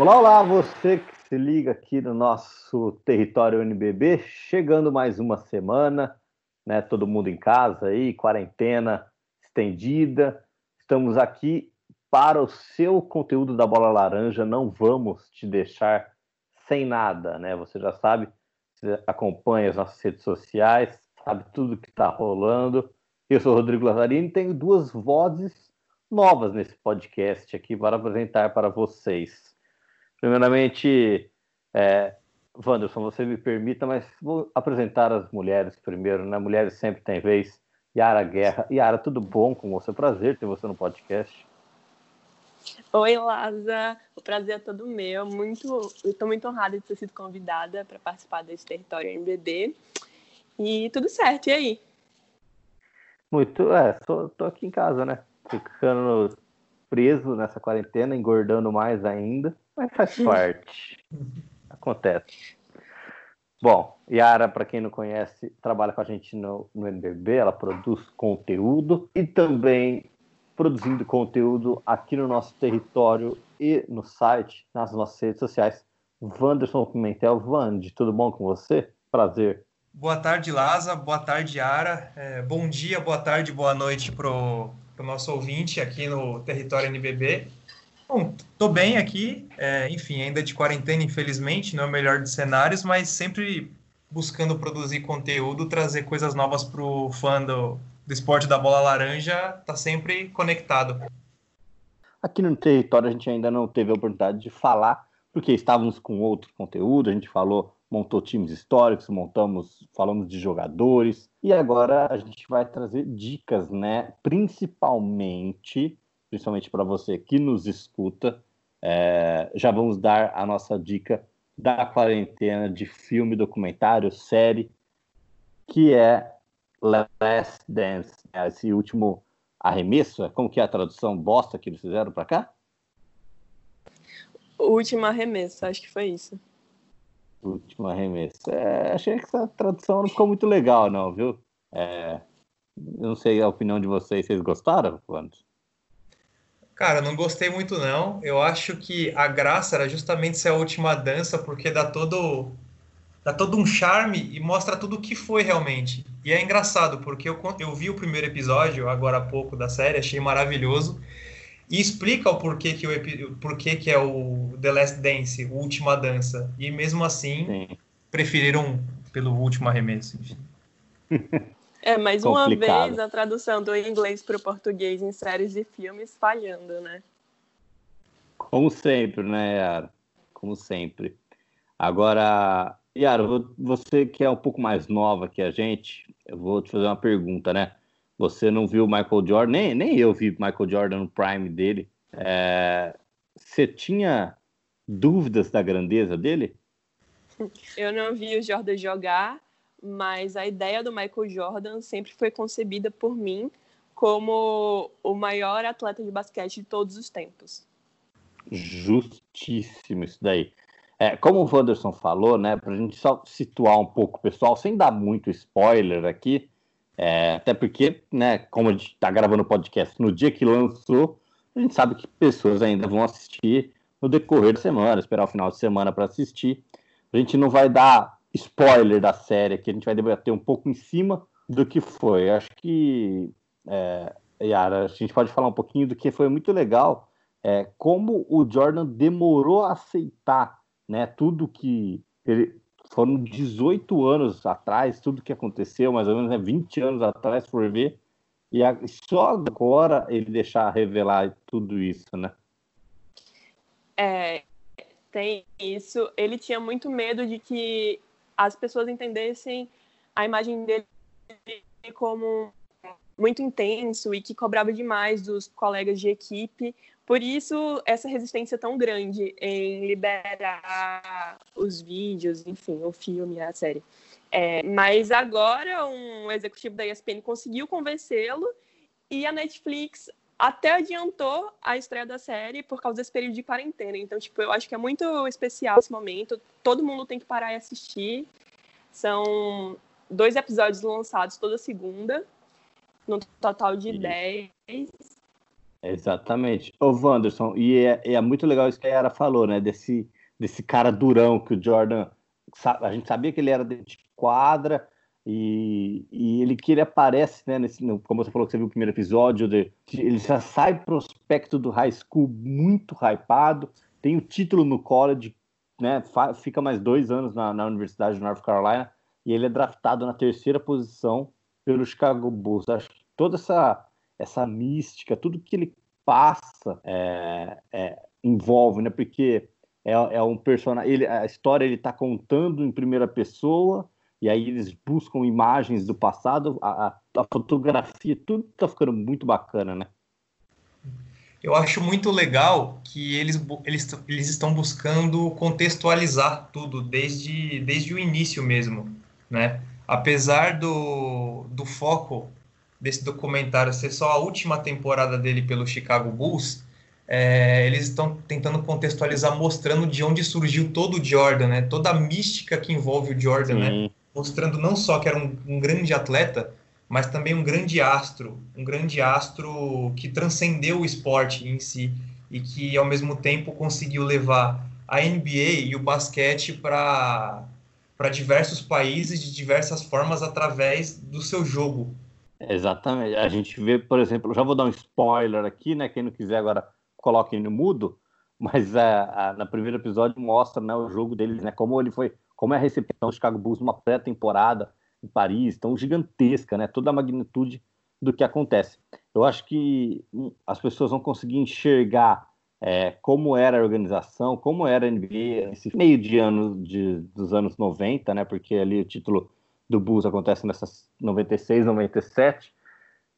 Olá, olá, você que se liga aqui no nosso território NBB, chegando mais uma semana, né? Todo mundo em casa aí, quarentena estendida. Estamos aqui para o seu conteúdo da Bola Laranja, não vamos te deixar sem nada, né? Você já sabe, você acompanha as nossas redes sociais, sabe tudo que está rolando. Eu sou Rodrigo Lazzarini e tenho duas vozes novas nesse podcast aqui para apresentar para vocês. Primeiramente, é, Wanderson, você me permita, mas vou apresentar as mulheres primeiro, né? Mulheres sempre têm vez. Yara Guerra. Yara, tudo bom com você? Prazer ter você no podcast. Oi, Laza. O prazer é todo meu. Muito, estou muito honrada de ter sido convidada para participar desse território MBB. E tudo certo, e aí? Muito, é, tô aqui em casa, né? ficando preso nessa quarentena, engordando mais ainda, mas faz parte. Acontece. Bom, Yara, para quem não conhece, trabalha com a gente no, no NBB, ela produz conteúdo e também produzindo conteúdo aqui no nosso território e no site, nas nossas redes sociais. Wanderson Pimentel, Vande, tudo bom com você? Prazer. Boa tarde, Laza. Boa tarde, Yara. É, bom dia, boa tarde, boa noite para o nosso ouvinte aqui no território NBB. Bom, estou bem aqui, é, enfim, ainda de quarentena, infelizmente, não é o melhor dos cenários, mas sempre buscando produzir conteúdo, trazer coisas novas para o fã do, do esporte da bola laranja, está sempre conectado. Aqui no território a gente ainda não teve a oportunidade de falar, porque estávamos com outro conteúdo, a gente falou montou times históricos, montamos, falamos de jogadores e agora a gente vai trazer dicas, né? Principalmente, principalmente para você que nos escuta, é, já vamos dar a nossa dica da quarentena de filme, documentário, série, que é Last Dance, né? esse último arremesso, como que é a tradução bosta que eles fizeram para cá? O último arremesso, acho que foi isso. Último arremesso. É, achei que essa tradução não ficou muito legal, não, viu? É, não sei a opinião de vocês. Vocês gostaram, Wanderson? Cara, não gostei muito, não. Eu acho que a graça era justamente ser a última dança, porque dá todo, dá todo um charme e mostra tudo o que foi realmente. E é engraçado, porque eu, eu vi o primeiro episódio, agora há pouco, da série, achei maravilhoso e explica o porquê que, o, porquê que é o The Last Dance, o Última Dança. E mesmo assim, Sim. preferiram pelo último arremesso. Enfim. É, mais uma vez a tradução do inglês para o português em séries e filmes falhando, né? Como sempre, né, Yara? Como sempre. Agora, Yara, você que é um pouco mais nova que a gente, eu vou te fazer uma pergunta, né? Você não viu Michael Jordan, nem, nem eu vi Michael Jordan no prime dele. É, você tinha dúvidas da grandeza dele? Eu não vi o Jordan jogar, mas a ideia do Michael Jordan sempre foi concebida por mim como o maior atleta de basquete de todos os tempos. Justíssimo isso daí. É, como o Wanderson falou, né, para a gente só situar um pouco o pessoal, sem dar muito spoiler aqui, é, até porque, né, como a gente está gravando o podcast no dia que lançou, a gente sabe que pessoas ainda vão assistir no decorrer da semana, esperar o final de semana para assistir. A gente não vai dar spoiler da série aqui, a gente vai debater um pouco em cima do que foi. Acho que, é, Yara, a gente pode falar um pouquinho do que foi muito legal, é, como o Jordan demorou a aceitar né, tudo que ele, foram 18 anos atrás, tudo que aconteceu, mais ou menos né, 20 anos atrás, por ver, e a, só agora ele deixar revelar tudo isso, né? É, tem isso. Ele tinha muito medo de que as pessoas entendessem a imagem dele como muito intenso e que cobrava demais dos colegas de equipe por isso, essa resistência tão grande em liberar os vídeos, enfim, o filme, a série. É, mas agora um executivo da ESPN conseguiu convencê-lo e a Netflix até adiantou a estreia da série por causa desse período de quarentena. Então, tipo, eu acho que é muito especial esse momento. Todo mundo tem que parar e assistir. São dois episódios lançados toda segunda, no total de 10. Exatamente. Ô, Wanderson, e é, é, muito legal isso que a Yara falou, né? Desse, desse cara durão que o Jordan. A gente sabia que ele era de quadra e, e ele que ele aparece, né? Nesse, como você falou que você viu o primeiro episódio, de, ele já sai prospecto do high school muito hypado, tem o título no college, né? Fica mais dois anos na, na Universidade de North Carolina e ele é draftado na terceira posição pelo Chicago Bulls. Acho que toda essa essa mística, tudo que ele passa é, é, envolve, né? Porque é, é um personagem, ele, a história ele está contando em primeira pessoa e aí eles buscam imagens do passado, a, a, fotografia, tudo está ficando muito bacana, né? Eu acho muito legal que eles, eles, eles estão buscando contextualizar tudo desde, desde o início mesmo, né? Apesar do, do foco desse documentário ser só a última temporada dele pelo Chicago Bulls, é, eles estão tentando contextualizar, mostrando de onde surgiu todo o Jordan, né? Toda a mística que envolve o Jordan, né? Sim. né? Mostrando não só que era um, um, grande atleta, mas também um grande astro, um grande astro que transcendeu o esporte em si e que ao mesmo tempo conseguiu levar a NBA e o basquete para para diversos países de diversas formas através do seu jogo, Exatamente. A gente vê, por exemplo, já vou dar um spoiler aqui, né? Quem não quiser agora coloque no mudo, mas é, a, no primeiro episódio mostra né, o jogo deles, né? Como ele foi, como é a recepção do Chicago Bulls numa pré-temporada em Paris, tão gigantesca, né? Toda a magnitude do que acontece. Eu acho que hum, as pessoas vão conseguir enxergar é, como era a organização, como era a NBA, esse meio de ano de, dos anos 90, né? Porque ali o título do Bulls acontece nessas 96, 97.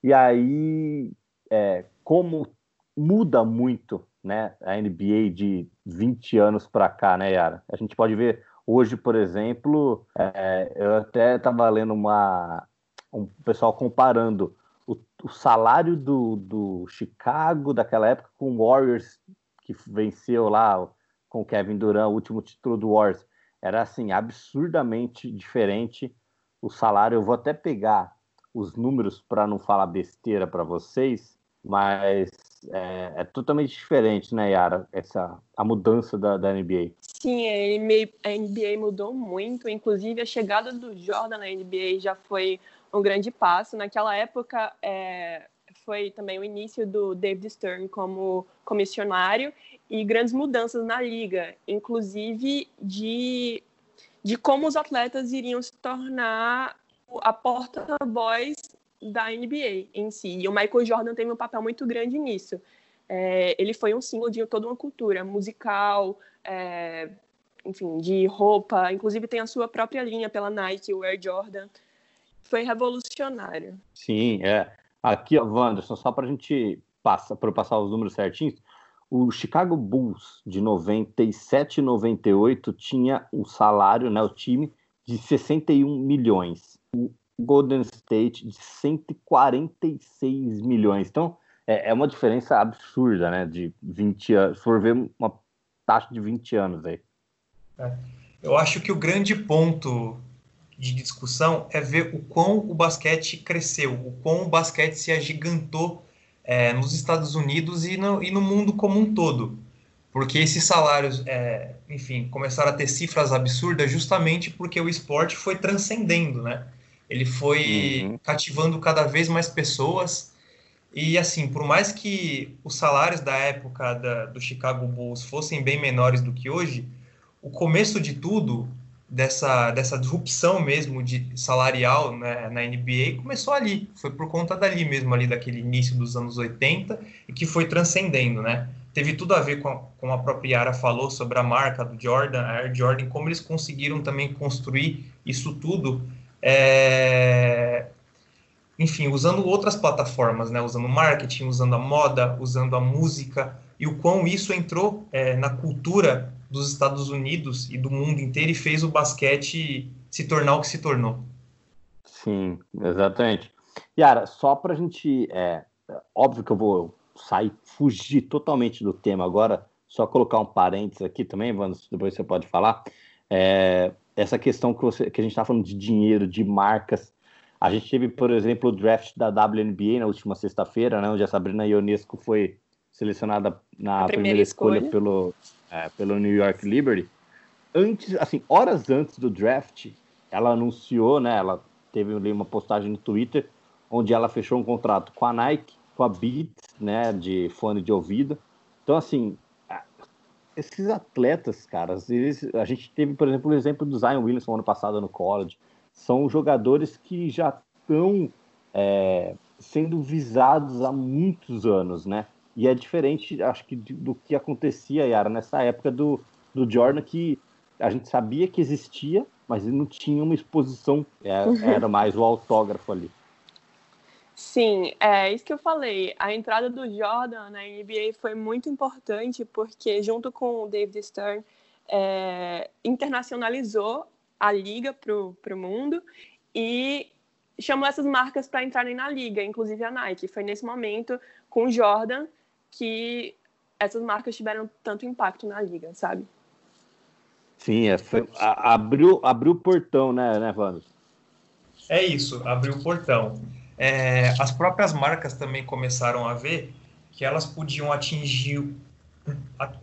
E aí, é, como muda muito né, a NBA de 20 anos para cá, né, Yara? A gente pode ver hoje, por exemplo, é, eu até estava lendo uma, um pessoal comparando o, o salário do, do, Chicago daquela época com o Warriors, que venceu lá com o Kevin Durant, o último título do Warriors. Era assim, absurdamente diferente o salário. Eu vou até pegar os números para não falar besteira para vocês, mas é, é, totalmente diferente, né, Yara? Essa, a mudança da, da NBA. Sim, a NBA, mudou muito. Inclusive, a chegada do Jordan na NBA já foi um grande passo. Naquela época, é, foi também o início do David Stern como comissionário e grandes mudanças na liga, inclusive de de como os atletas iriam se tornar a porta-voz da NBA em si. E o Michael Jordan teve um papel muito grande nisso. É, ele foi um símbolo de toda uma cultura musical, é, enfim, de roupa. Inclusive tem a sua própria linha pela Nike, o Air Jordan. Foi revolucionário. Sim, é. Aqui, Wanderson, só para a gente passar, para passar os números certinhos, o Chicago Bulls de 97 e 98 tinha um salário, né, o time, de 61 milhões. O Golden State de 146 milhões. Então, é, é uma diferença absurda, né, de 20 anos. Se for ver uma taxa de 20 anos aí. É. Eu acho que o grande ponto de discussão é ver o quão o basquete cresceu, o quão o basquete se agigantou é, nos Estados Unidos e no, e no mundo como um todo. Porque esses salários, é, enfim, começaram a ter cifras absurdas justamente porque o esporte foi transcendendo, né? Ele foi uhum. cativando cada vez mais pessoas. E, assim, por mais que os salários da época da, do Chicago Bulls fossem bem menores do que hoje, o começo de tudo dessa, dessa disrupção mesmo de salarial né, na NBA começou ali, foi por conta dali mesmo, ali daquele início dos anos 80 e que foi transcendendo, né? Teve tudo a ver com, a, com a própria Yara falou sobre a marca do Jordan, a Air Jordan, como eles conseguiram também construir isso tudo, é... enfim, usando outras plataformas, né? Usando marketing, usando a moda, usando a música, e o quão isso entrou é, na cultura dos Estados Unidos e do mundo inteiro e fez o basquete se tornar o que se tornou. Sim, exatamente. Yara, só para a gente. É, óbvio que eu vou sair, fugir totalmente do tema agora, só colocar um parênteses aqui também, Vamos, depois você pode falar. É, essa questão que, você, que a gente está falando de dinheiro, de marcas. A gente teve, por exemplo, o draft da WNBA na última sexta-feira, né, onde a Sabrina Ionesco foi selecionada na primeira, primeira, escolha, escolha. Pelo, é, pelo New York Liberty. Antes, assim, horas antes do draft, ela anunciou, né? Ela teve ali uma postagem no Twitter onde ela fechou um contrato com a Nike, com a Beats, né, de fone de ouvido. Então, assim, esses atletas, caras, eles, a gente teve, por exemplo, o exemplo do Zion Williamson ano passado no college. São jogadores que já estão é, sendo visados há muitos anos, né? E é diferente, acho que, do que acontecia, Yara, nessa época do, do Jordan, que a gente sabia que existia, mas não tinha uma exposição, é, uhum. era mais o autógrafo ali. Sim, é isso que eu falei. A entrada do Jordan na NBA foi muito importante porque, junto com o David Stern, é, internacionalizou a liga para o mundo e chamou essas marcas para entrarem na liga, inclusive a Nike. Foi nesse momento, com o Jordan, que essas marcas tiveram tanto impacto na liga, sabe? Sim, é, foi, a, abriu, abriu o portão, né, né, Vando? É isso, abriu o portão. É, as próprias marcas também começaram a ver que elas podiam atingir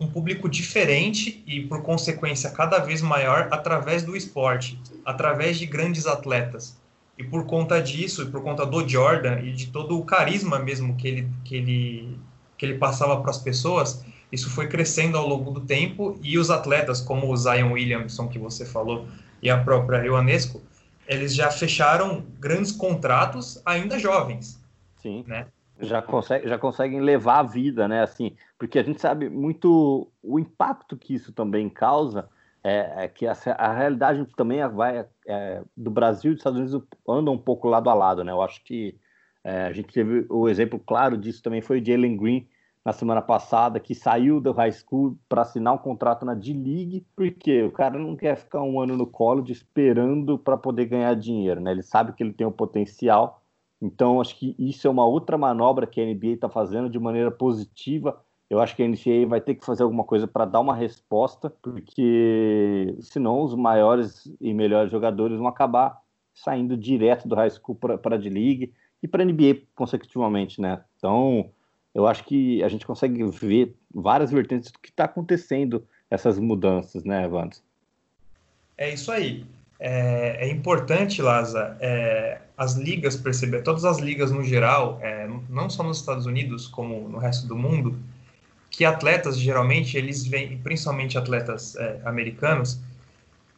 um público diferente e, por consequência, cada vez maior através do esporte, através de grandes atletas. E por conta disso, e por conta do Jordan e de todo o carisma mesmo que ele, que ele, que ele passava para as pessoas, isso foi crescendo ao longo do tempo e os atletas, como o Zion Williamson, que você falou, e a própria Ionesco, eles já fecharam grandes contratos ainda jovens. Sim. Né? Já, consegue, já conseguem levar a vida, né? Assim, porque a gente sabe muito o impacto que isso também causa. É, é que a, a, realidade também vai é, do Brasil e dos Estados Unidos andam um pouco lado a lado, né? Eu acho que é, a gente teve o exemplo claro disso também foi o Jalen Green, na semana passada que saiu do high school para assinar um contrato na D-League, porque o cara não quer ficar um ano no college esperando para poder ganhar dinheiro, né? Ele sabe que ele tem o um potencial. Então, acho que isso é uma outra manobra que a NBA está fazendo de maneira positiva. Eu acho que a NCAA vai ter que fazer alguma coisa para dar uma resposta, porque senão os maiores e melhores jogadores vão acabar saindo direto do high school para a D-League e para a NBA consecutivamente, né? Então, eu acho que a gente consegue ver várias vertentes do que está acontecendo essas mudanças, né, Evandro? É isso aí. É, é importante, Laza, é, as ligas perceber, todas as ligas no geral, é, não só nos Estados Unidos, como no resto do mundo, que atletas, geralmente, eles vêm, principalmente atletas é, americanos,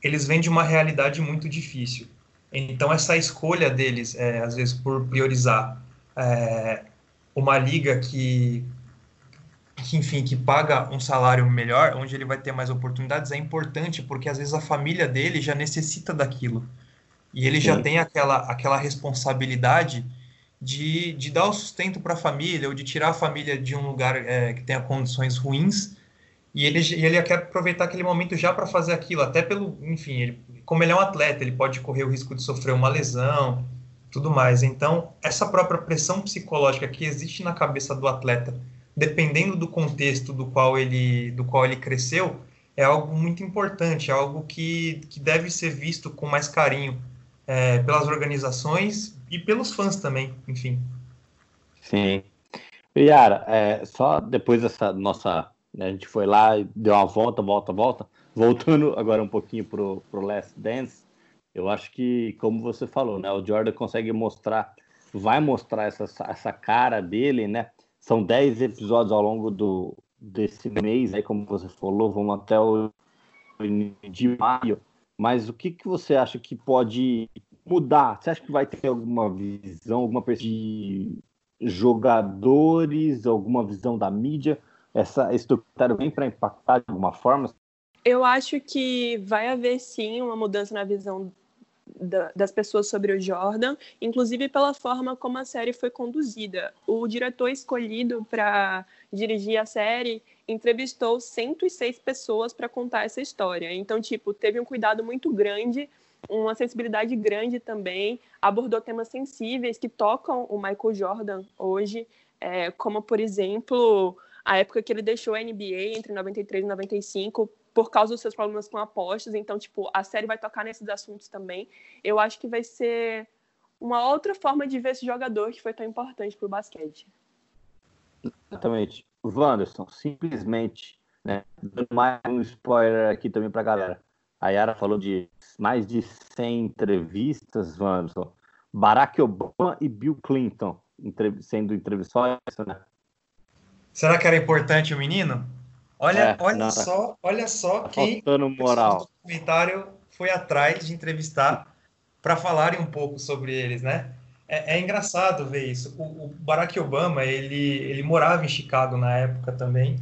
eles vêm de uma realidade muito difícil. Então, essa escolha deles, é, às vezes, por priorizar é, uma liga que, que, enfim, que paga um salário melhor, onde ele vai ter mais oportunidades, é importante porque às vezes a família dele já necessita daquilo. E ele Sim. já tem aquela, aquela responsabilidade de, de dar o sustento para a família ou de tirar a família de um lugar é, que tenha condições ruins. E ele, ele quer aproveitar aquele momento já para fazer aquilo, até pelo, enfim, ele, como ele é um atleta, ele pode correr o risco de sofrer uma lesão, tudo mais. Então, essa própria pressão psicológica que existe na cabeça do atleta, dependendo do contexto do qual ele, do qual ele cresceu, é algo muito importante, é algo que, que deve ser visto com mais carinho é, pelas organizações e pelos fãs também, enfim. Sim. Yara, é, só depois dessa nossa. Né, a gente foi lá deu uma volta, volta, volta. Voltando agora um pouquinho pro, pro Last Dance, eu acho que, como você falou, né, o Jordan consegue mostrar, vai mostrar essa, essa cara dele, né? São 10 episódios ao longo do, desse mês, aí, como você falou, vamos até o de maio. Mas o que, que você acha que pode mudar? Você acha que vai ter alguma visão, alguma de jogadores, alguma visão da mídia? Essa, esse documentário vem para impactar de alguma forma? Eu acho que vai haver sim uma mudança na visão das pessoas sobre o Jordan, inclusive pela forma como a série foi conduzida. O diretor escolhido para dirigir a série entrevistou 106 pessoas para contar essa história. Então, tipo, teve um cuidado muito grande, uma sensibilidade grande também, abordou temas sensíveis que tocam o Michael Jordan hoje, é, como, por exemplo, a época que ele deixou a NBA entre 93 e 95 por causa dos seus problemas com apostas. Então, tipo, a série vai tocar nesses assuntos também. Eu acho que vai ser uma outra forma de ver esse jogador que foi tão importante para o basquete. Exatamente. Wanderson, simplesmente, né, dando mais um spoiler aqui também para a galera. A Yara falou de mais de 100 entrevistas, Wanderson. Barack Obama e Bill Clinton sendo entrevistados, né? Será que era importante o menino? Olha, é, olha só, olha só quem moral. o documentário foi atrás de entrevistar para falarem um pouco sobre eles, né? É, é engraçado ver isso. O, o, Barack Obama, ele, ele morava em Chicago na época também,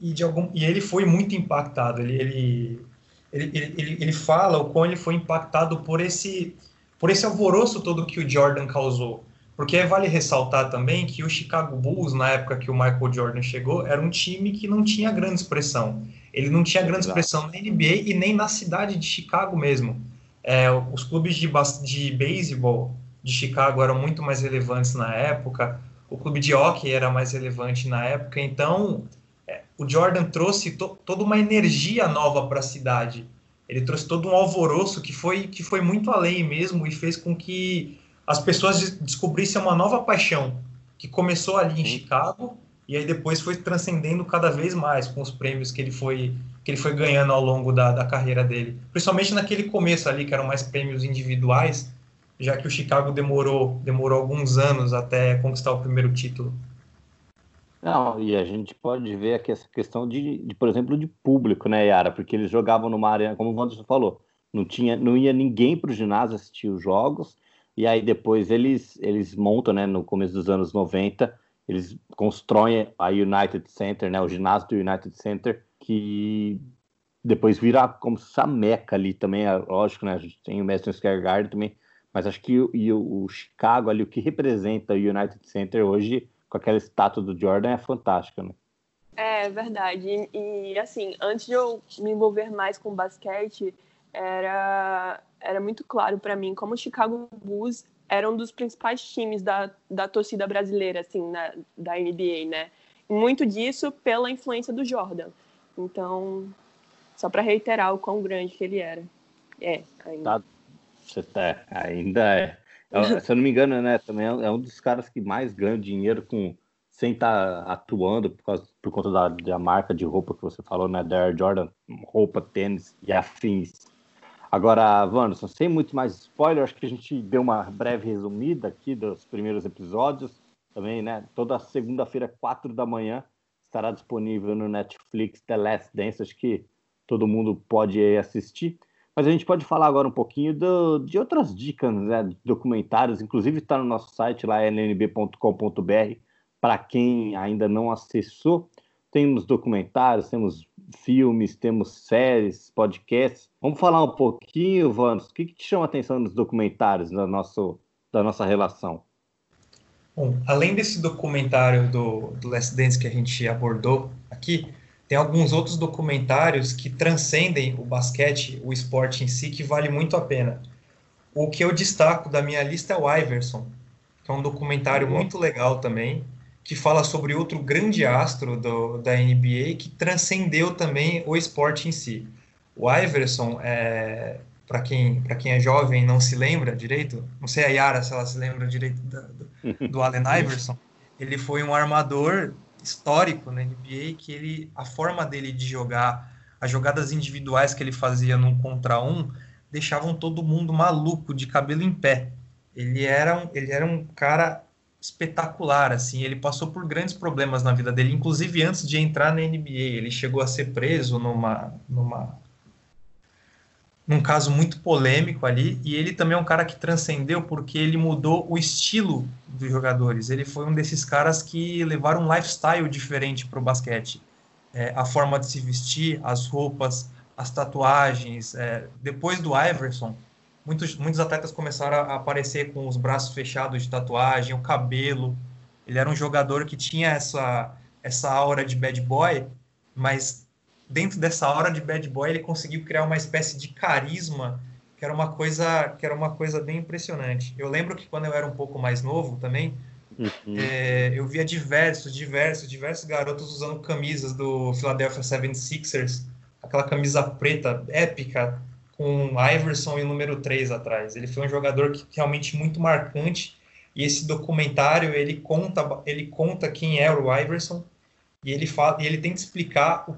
e, de algum, e ele foi muito impactado. Ele, ele, ele, ele, ele fala o quão ele foi impactado por esse, por esse alvoroço todo que o Jordan causou. Porque vale ressaltar também que o Chicago Bulls, na época que o Michael Jordan chegou, era um time que não tinha grande expressão. Ele não tinha grande expressão na NBA e nem na cidade de Chicago mesmo. É, os clubes de, de beisebol de Chicago eram muito mais relevantes na época, o clube de hockey era mais relevante na época, então é, o Jordan trouxe to, toda uma energia nova para a cidade. Ele trouxe todo um alvoroço que foi, que foi muito além mesmo e fez com que as pessoas descobrissem uma nova paixão que começou ali em Chicago e aí depois foi transcendendo cada vez mais com os prêmios que ele foi que ele foi ganhando ao longo da, da carreira dele, principalmente naquele começo ali que eram mais prêmios individuais, já que o Chicago demorou demorou alguns anos até conquistar o primeiro título. Não, e a gente pode ver aqui essa questão de, de, por exemplo, de público, né, Yara? Porque eles jogavam numa arena, como o Wanderson falou, não tinha, não ia ninguém para o ginásio assistir os jogos, e aí depois eles, eles montam, né, no começo dos anos 90, eles constroem a United Center, né, o ginásio do United Center, que depois vira como se a meca ali também, é lógico, né, a gente tem o Madison Square Garden também, mas acho que e o, o Chicago ali, o que representa o United Center hoje, com aquela estátua do Jordan, é fantástico, né? É verdade. E, e, assim, antes de eu me envolver mais com basquete, era, era muito claro para mim como o Chicago Bulls era um dos principais times da, da torcida brasileira, assim, na, da NBA, né? muito disso pela influência do Jordan. Então, só para reiterar o quão grande que ele era. É, ainda. Tá, tá, ainda é. é. Se eu não me engano, né, também é um dos caras que mais ganha dinheiro com sem estar tá atuando por, causa, por conta da, da marca de roupa que você falou, né, da Air Jordan, roupa, tênis e afins. Agora, Wanderson, sem muito mais spoiler, acho que a gente deu uma breve resumida aqui dos primeiros episódios. Também, né? Toda segunda-feira, quatro da manhã, estará disponível no Netflix The Last Dance. Acho que todo mundo pode assistir. Mas a gente pode falar agora um pouquinho do, de outras dicas, né? Documentários, inclusive está no nosso site lá, lnb.com.br, para quem ainda não acessou. Temos documentários, temos filmes, temos séries, podcasts. Vamos falar um pouquinho, Vanos, o que, que te chama a atenção nos documentários da, nosso, da nossa relação? Bom, além desse documentário do, do Last Dance que a gente abordou aqui, tem alguns outros documentários que transcendem o basquete, o esporte em si, que vale muito a pena. O que eu destaco da minha lista é o Iverson, que é um documentário muito legal também, que fala sobre outro grande astro do, da NBA que transcendeu também o esporte em si. O Iverson, é, para quem, quem é jovem e não se lembra direito, não sei a Yara se ela se lembra direito do, do Allen Iverson, ele foi um armador histórico na NBA que ele, a forma dele de jogar, as jogadas individuais que ele fazia num contra um, deixavam todo mundo maluco, de cabelo em pé. Ele era um, ele era um cara espetacular, assim, ele passou por grandes problemas na vida dele, inclusive antes de entrar na NBA, ele chegou a ser preso numa, numa num caso muito polêmico ali, e ele também é um cara que transcendeu porque ele mudou o estilo dos jogadores. Ele foi um desses caras que levaram um lifestyle diferente para o basquete. É, a forma de se vestir, as roupas, as tatuagens. É, depois do Iverson, muitos, muitos atletas começaram a aparecer com os braços fechados de tatuagem, o cabelo. Ele era um jogador que tinha essa, essa aura de bad boy, mas dentro dessa aura de bad boy ele conseguiu criar uma espécie de carisma que era uma coisa que era uma coisa bem impressionante. Eu lembro que quando eu era um pouco mais novo também, uhum. é, eu via diversos, diversos, diversos garotos usando camisas do Philadelphia 76ers, aquela camisa preta épica com Iverson e o número 3 atrás. Ele foi um jogador que realmente muito marcante e esse documentário ele conta ele conta quem era o Iverson e ele fala, e ele tenta explicar o,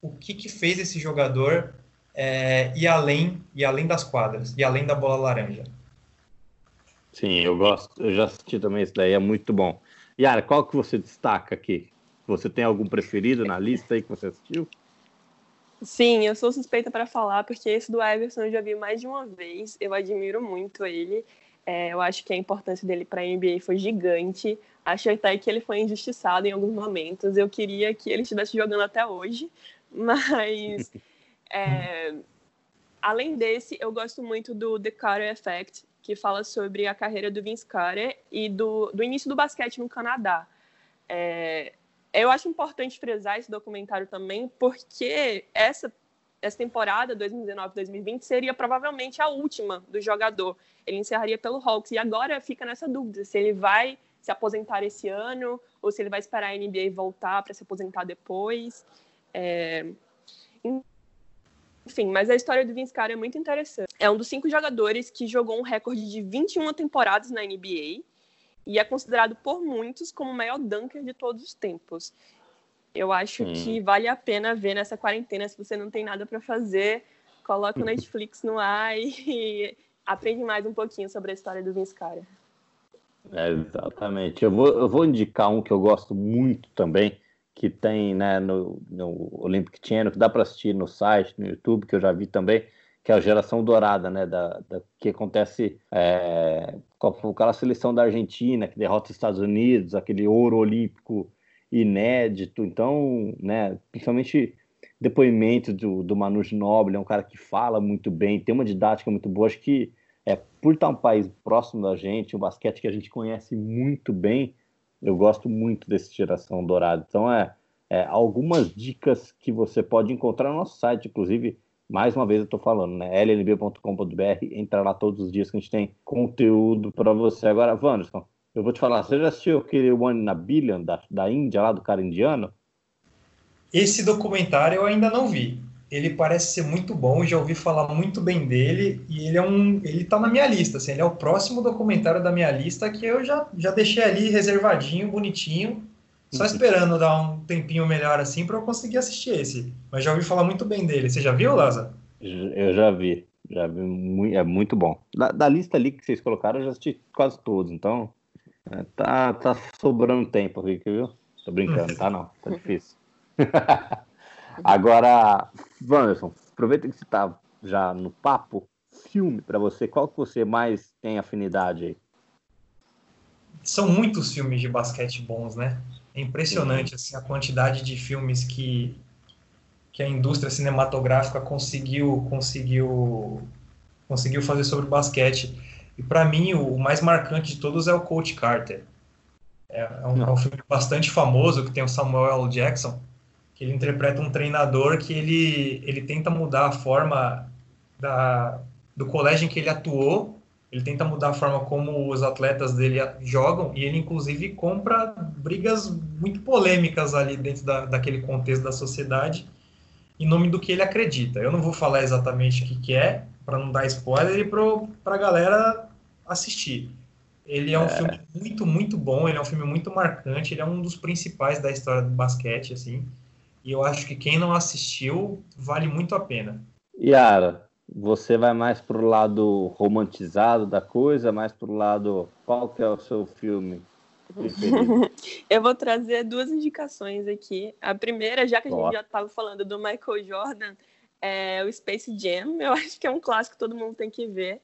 o que, que fez esse jogador é, ir além e além das quadras e além da bola laranja. Sim, eu gosto, eu já assisti também isso daí, é muito bom. Yara, qual que você destaca aqui? Você tem algum preferido na lista aí que você assistiu? Sim, eu sou suspeita para falar, porque esse do Everson eu já vi mais de uma vez. Eu admiro muito ele. É, eu acho que a importância dele para a NBA foi gigante. Acho até que ele foi injustiçado em alguns momentos. Eu queria que ele estivesse jogando até hoje, mas é, além desse, eu gosto muito do The Carter Effect, que fala sobre a carreira do Vince Carter e do, do início do basquete no Canadá. É, eu acho importante frisar esse documentário também, porque essa, essa temporada 2019-2020 seria provavelmente a última do jogador. Ele encerraria pelo Hawks e agora fica nessa dúvida se ele vai se aposentar esse ano ou se ele vai esperar a NBA voltar para se aposentar depois. É... Enfim, mas a história do Vince Carter é muito interessante. É um dos cinco jogadores que jogou um recorde de 21 temporadas na NBA e é considerado por muitos como o maior dunker de todos os tempos. Eu acho hum. que vale a pena ver nessa quarentena se você não tem nada para fazer, coloca o Netflix no ar e aprende mais um pouquinho sobre a história do Vince Carter. É, exatamente. Eu vou, eu vou indicar um que eu gosto muito também, que tem né, no, no Olympic Channel, que dá para assistir no site, no YouTube, que eu já vi também, que é a geração dourada, né, da, da que acontece é, com aquela seleção da Argentina que derrota os Estados Unidos, aquele ouro olímpico inédito. Então, né, principalmente depoimento do, do Manu Ginóbili, é um cara que fala muito bem, tem uma didática muito boa. Acho que é, por estar um país próximo da gente, um basquete que a gente conhece muito bem, eu gosto muito desse geração dourada. Então, é, é algumas dicas que você pode encontrar no nosso site, inclusive mais uma vez eu estou falando, né? llb.com.br, entra lá todos os dias que a gente tem conteúdo para você. Agora, Wanderson, eu vou te falar, você já assistiu aquele One na Billion da, da Índia, lá do cara indiano? Esse documentário eu ainda não vi. Ele parece ser muito bom, já ouvi falar muito bem dele e ele é um, ele tá na minha lista, assim, ele é o próximo documentário da minha lista que eu já, já deixei ali reservadinho, bonitinho só esperando dar um tempinho melhor assim para eu conseguir assistir esse. Mas já ouvi falar muito bem dele. Você já viu, Laza? Eu já vi. Já vi. É muito bom. Da, da lista ali que vocês colocaram, eu já assisti quase todos. Então, é, tá, tá sobrando tempo, Rick, viu? Tô brincando, tá não. Tá difícil. Agora, Wanderson, aproveita que você tá já no papo. Filme para você, qual que você mais tem afinidade aí? São muitos filmes de basquete bons, né? É impressionante assim, a quantidade de filmes que, que a indústria cinematográfica conseguiu conseguiu conseguiu fazer sobre basquete. E para mim o, o, mais marcante de todos é o Coach Carter. É, é, um, é, um, filme bastante famoso que tem o Samuel L. Jackson, que ele interpreta um treinador que ele ele tenta mudar a forma da, do colégio em que ele atuou ele tenta mudar a forma como os atletas dele jogam e ele, inclusive, compra brigas muito polêmicas ali dentro da, daquele contexto da sociedade em nome do que ele acredita. Eu não vou falar exatamente o que, que é, para não dar spoiler e para a galera assistir. Ele é um é. filme muito, muito bom, ele é um filme muito marcante, ele é um dos principais da história do basquete, assim. E eu acho que quem não assistiu vale muito a pena. Yara, você vai mais pro lado romantizado da coisa, mais pro lado. Qual que é o seu filme? Eu vou trazer duas indicações aqui. A primeira, já que a gente já estava falando do Michael Jordan, é o Space Jam. Eu acho que é um clássico que todo mundo tem que ver.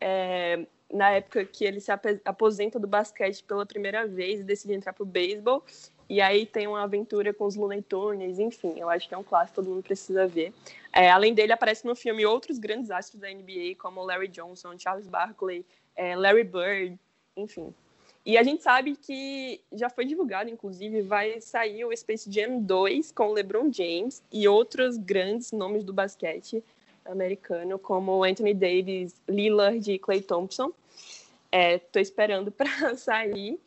É, na época que ele se aposenta do basquete pela primeira vez e decide entrar pro beisebol. E aí tem uma aventura com os Looney Tunes, enfim, eu acho que é um clássico, todo mundo precisa ver. É, além dele, aparece no filme outros grandes astros da NBA, como Larry Johnson, Charles Barkley, é, Larry Bird, enfim. E a gente sabe que já foi divulgado, inclusive, vai sair o Space Jam 2 com LeBron James e outros grandes nomes do basquete americano, como Anthony Davis, Lillard e Clay Thompson. Estou é, esperando para sair.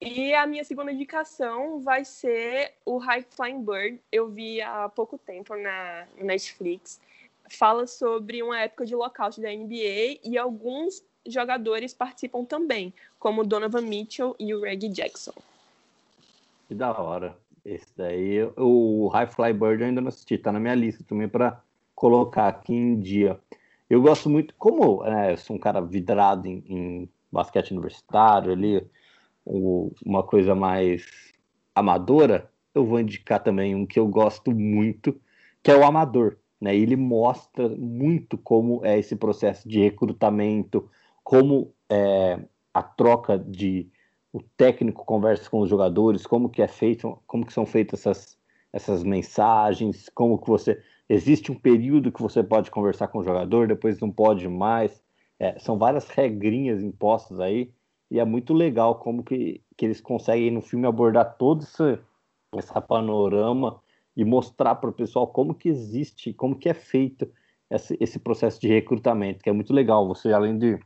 E a minha segunda indicação vai ser o High Flying Bird. Eu vi há pouco tempo na Netflix. Fala sobre uma época de lockout da NBA e alguns jogadores participam também, como Donovan Mitchell e o Reggie Jackson. Que da hora. Esse daí, o High Fly Bird eu ainda não assisti, tá na minha lista também para colocar aqui em dia. Eu gosto muito, como né, eu sou um cara vidrado em, em basquete universitário ali, uma coisa mais amadora, eu vou indicar também um que eu gosto muito, que é o Amador. Né? Ele mostra muito como é esse processo de recrutamento, como é, a troca de o técnico conversa com os jogadores, como que é feito, como que são feitas essas, essas mensagens, como que você existe um período que você pode conversar com o jogador, depois não pode mais. É, são várias regrinhas impostas aí e é muito legal como que, que eles conseguem no filme abordar todo esse, esse panorama e mostrar para o pessoal como que existe, como que é feito esse, esse processo de recrutamento, que é muito legal. Você, além de,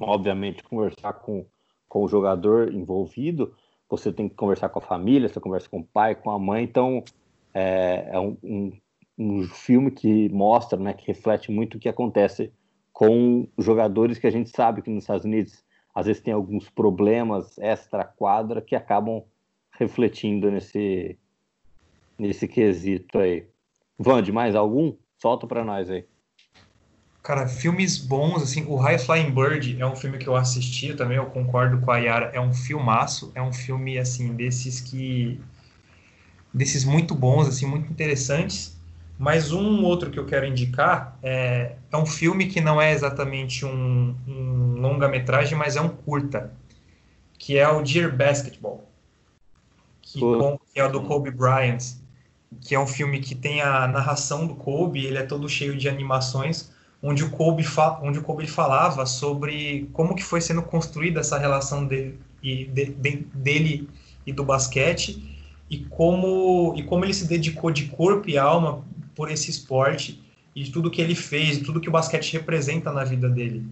obviamente, conversar com com o jogador envolvido, você tem que conversar com a família, você conversa com o pai, com a mãe, então é, é um, um, um, filme que mostra, né, que reflete muito o que acontece com jogadores que a gente sabe que nos Estados Unidos às vezes tem alguns problemas extra-quadra que acabam refletindo nesse, nesse quesito aí. Vande, mais algum? Solta para nós aí. Cara, filmes bons, assim, o High Flying Bird é um filme que eu assisti também, eu concordo com a Yara, é um filmaço, é um filme, assim, desses que... desses muito bons, assim, muito interessantes, mas um outro que eu quero indicar é, é um filme que não é exatamente um, um longa-metragem, mas é um curta, que é o Dear Basketball, que, com, que é o do Kobe Bryant, que é um filme que tem a narração do Kobe, ele é todo cheio de animações, onde o Kobe, onde o Kobe falava sobre como que foi sendo construída essa relação dele e, de, de, dele e do basquete e como, e como ele se dedicou de corpo e alma por esse esporte e tudo que ele fez, tudo que o basquete representa na vida dele.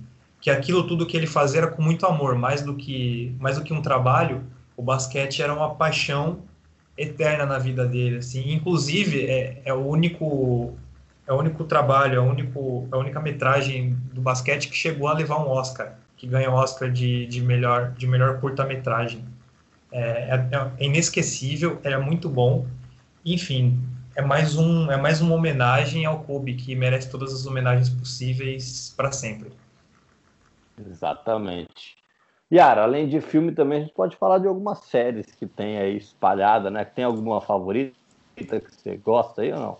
Que aquilo tudo que ele fazia era com muito amor, mais do que, mais do que um trabalho, o basquete era uma paixão eterna na vida dele. Assim. Inclusive, é, é o único é o único trabalho, é, o único, é a única metragem do basquete que chegou a levar um Oscar, que ganha o Oscar de, de melhor, de melhor curta-metragem. É, é, é, inesquecível, é muito bom. Enfim, é mais, um, é mais uma homenagem ao Kobe, que merece todas as homenagens possíveis para sempre. Exatamente. Yara, além de filme também, a gente pode falar de algumas séries que tem aí espalhada, né? Tem alguma favorita que você gosta aí ou não?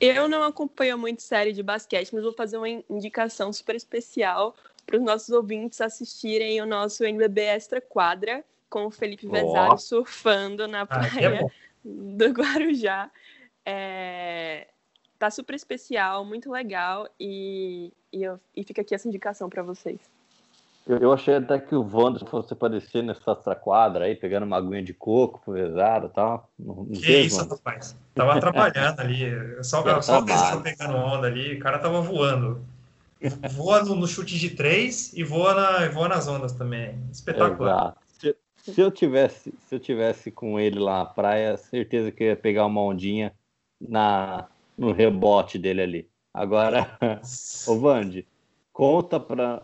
Eu não acompanho muito série de basquete, mas vou fazer uma indicação super especial para os nossos ouvintes assistirem o nosso NBB Extra Quadra com o Felipe Vezaro oh. surfando na praia ah, é do Guarujá. É, tá super especial, muito legal e, e, eu, e fica aqui essa indicação para vocês. Eu, achei até que o Wander fosse aparecer nessa quadra aí, pegando uma aguinha de coco, pesado e tal. Não, que isso, mano. rapaz. Tava atrapalhando ali. Só, só pessoal pegando onda ali, o cara tava voando. Voa no, no, chute de três e voa, na, voa nas ondas também. Espetacular. Se, se, eu tivesse, se eu tivesse com ele lá na praia, certeza que eu ia pegar uma ondinha na, no rebote dele ali. Agora, ô Vande, conta pra,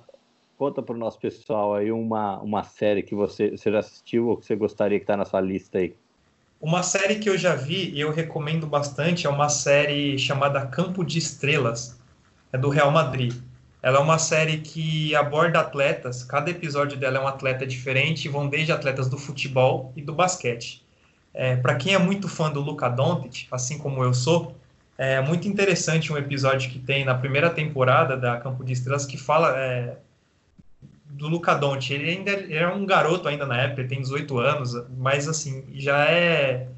Conta para o nosso pessoal aí uma, uma série que você, você já assistiu ou que você gostaria que está na sua lista aí. Uma série que eu já vi e eu recomendo bastante é uma série chamada Campo de Estrelas, é do Real Madrid. Ela é uma série que aborda atletas, cada episódio dela é um atleta diferente, vão desde atletas do futebol e do basquete. É, Para quem é muito fã do Luka Doncic, assim como eu sou, é muito interessante um episódio que tem na primeira temporada da Campo de Estrelas que fala é, do Luca Doncic. Ele ainda é um garoto ainda na época, ele tem 18 anos, mas assim, já é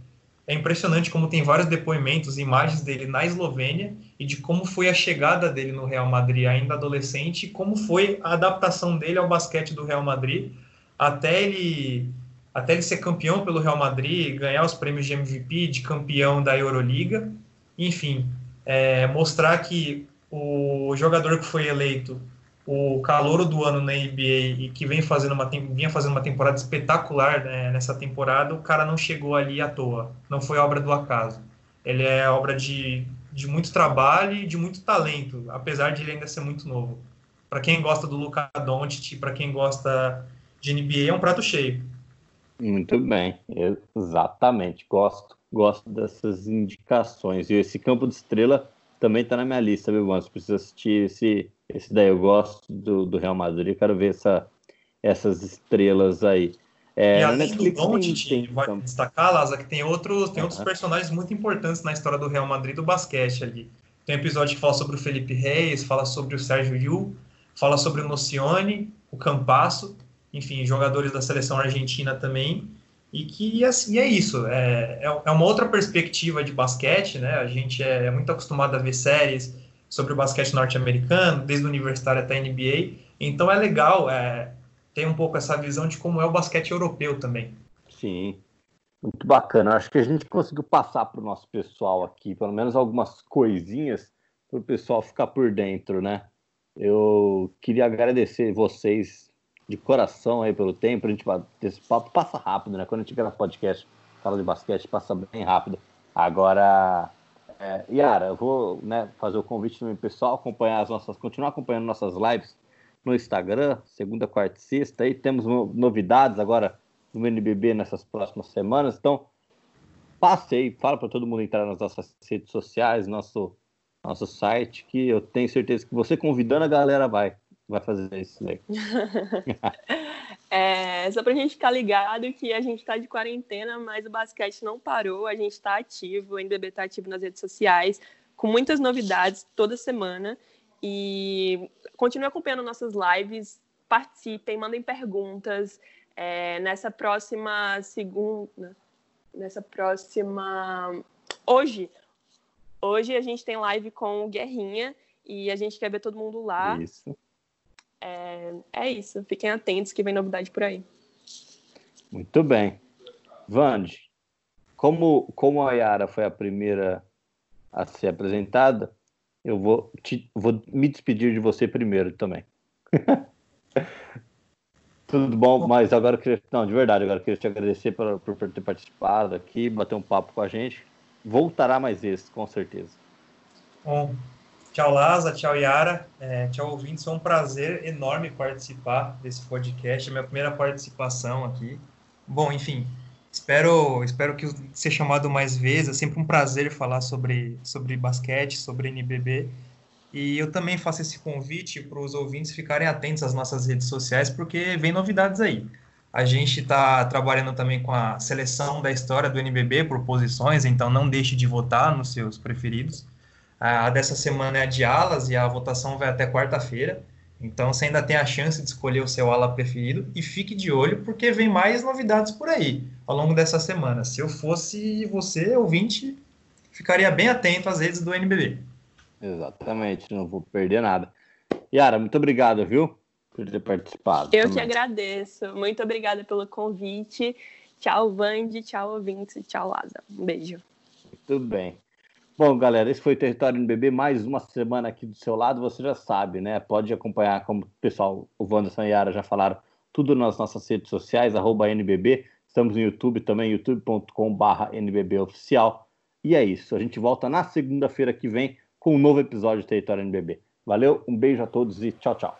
é impressionante como tem vários depoimentos, imagens dele na Eslovênia e de como foi a chegada dele no Real Madrid ainda adolescente, e como foi a adaptação dele ao basquete do Real Madrid até ele até ele ser campeão pelo Real Madrid, ganhar os prêmios de MVP, de campeão da Euroliga, enfim, é, mostrar que o jogador que foi eleito o calouro do ano na NBA e que vem fazendo uma, vinha fazendo uma temporada espetacular né, nessa temporada, o cara não chegou ali à toa. Não foi obra do acaso. Ele é obra de, de muito trabalho e de muito talento, apesar de ele ainda ser muito novo. Para quem gosta do Luka Doncic, para quem gosta de NBA, é um prato cheio. Muito bem, exatamente, gosto. Gosto dessas indicações. E esse Campo de Estrela também está na minha lista, viu, Você Precisa assistir esse, esse daí. Eu gosto do, do Real Madrid, quero ver essa, essas estrelas aí. É, e além do Doncic, vai então. destacar, Laza, que tem outros, tem outros personagens muito importantes na história do Real Madrid do basquete ali. Tem um episódio que fala sobre o Felipe Reis, fala sobre o Sérgio Yu, fala sobre o Nocione, o Campasso, enfim, jogadores da seleção argentina também. E que assim, é isso, é, é, é uma outra perspectiva de basquete, né? A gente é, é muito acostumado a ver séries sobre o basquete norte-americano, desde o universitário até a NBA. Então é legal é, ter um pouco essa visão de como é o basquete europeu também. Sim, muito bacana. Acho que a gente conseguiu passar para o nosso pessoal aqui, pelo menos algumas coisinhas para o pessoal ficar por dentro, né? Eu queria agradecer vocês de coração aí pelo tempo. A gente esse papo passa rápido, né? Quando a gente grava podcast, fala de basquete, passa bem rápido. Agora, é, Yara, eu vou né, fazer o convite também pessoal, acompanhar as nossas, continuar acompanhando nossas lives no Instagram, segunda, quarta e sexta. Aí temos novidades agora no NBB nessas próximas semanas. Então, passe aí, fala para todo mundo entrar nas nossas redes sociais, nosso nosso site, que eu tenho certeza que você convidando a galera vai vai fazer isso daí. é, só pra gente ficar ligado que a gente tá de quarentena, mas o basquete não parou, a gente tá ativo, o NBB tá ativo nas redes sociais, com muitas novidades toda semana. E continue acompanhando nossas lives, participem, mandem perguntas. É, nessa próxima segunda. Nessa próxima. Hoje. Hoje a gente tem live com o Guerrinha e a gente quer ver todo mundo lá. Isso. É, é isso. Fiquem atentos que vem novidade por aí. Muito bem. Vande, como, como a Yara foi a primeira a ser apresentada, eu vou, te, vou me despedir de você primeiro também. Tudo bom, mas agora eu queria. Não, de verdade, agora eu queria te agradecer por, por ter participado aqui, bater um papo com a gente. Voltará mais vezes, com certeza. Bom, tchau, Laza, tchau, Yara, é, tchau, ouvintes. Foi um prazer enorme participar desse podcast, é minha primeira participação aqui. Bom, enfim, Espero, espero que ser chamado mais vezes. É sempre um prazer falar sobre, sobre basquete, sobre NBB. E eu também faço esse convite para os ouvintes ficarem atentos às nossas redes sociais, porque vem novidades aí. A gente está trabalhando também com a seleção da história do NBB por posições, então não deixe de votar nos seus preferidos. A dessa semana é a de alas e a votação vai até quarta-feira. Então você ainda tem a chance de escolher o seu ala preferido e fique de olho porque vem mais novidades por aí ao longo dessa semana. Se eu fosse você, ouvinte, ficaria bem atento às redes do NBB. Exatamente, não vou perder nada. Yara, muito obrigado, viu, por ter participado. Eu também. que agradeço. Muito obrigada pelo convite. Tchau, Vande, tchau, ouvintes, tchau, Laza. Um beijo. Tudo bem. Bom, galera, esse foi o Território NBB, mais uma semana aqui do seu lado, você já sabe, né? Pode acompanhar, como o pessoal, o Wanderson e a Yara já falaram, tudo nas nossas redes sociais, NBB, estamos no YouTube também, youtube.com.br NBBOficial. E é isso, a gente volta na segunda-feira que vem com um novo episódio do Território NBB. Valeu, um beijo a todos e tchau, tchau.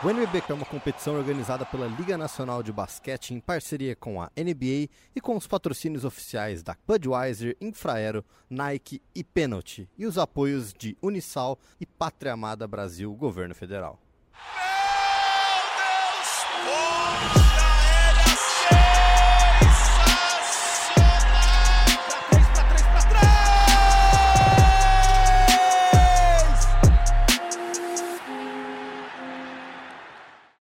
O NBB é uma competição organizada pela Liga Nacional de Basquete em parceria com a NBA e com os patrocínios oficiais da Budweiser, Infraero, Nike e Penalty e os apoios de Unisal e Pátria Amada Brasil, Governo Federal.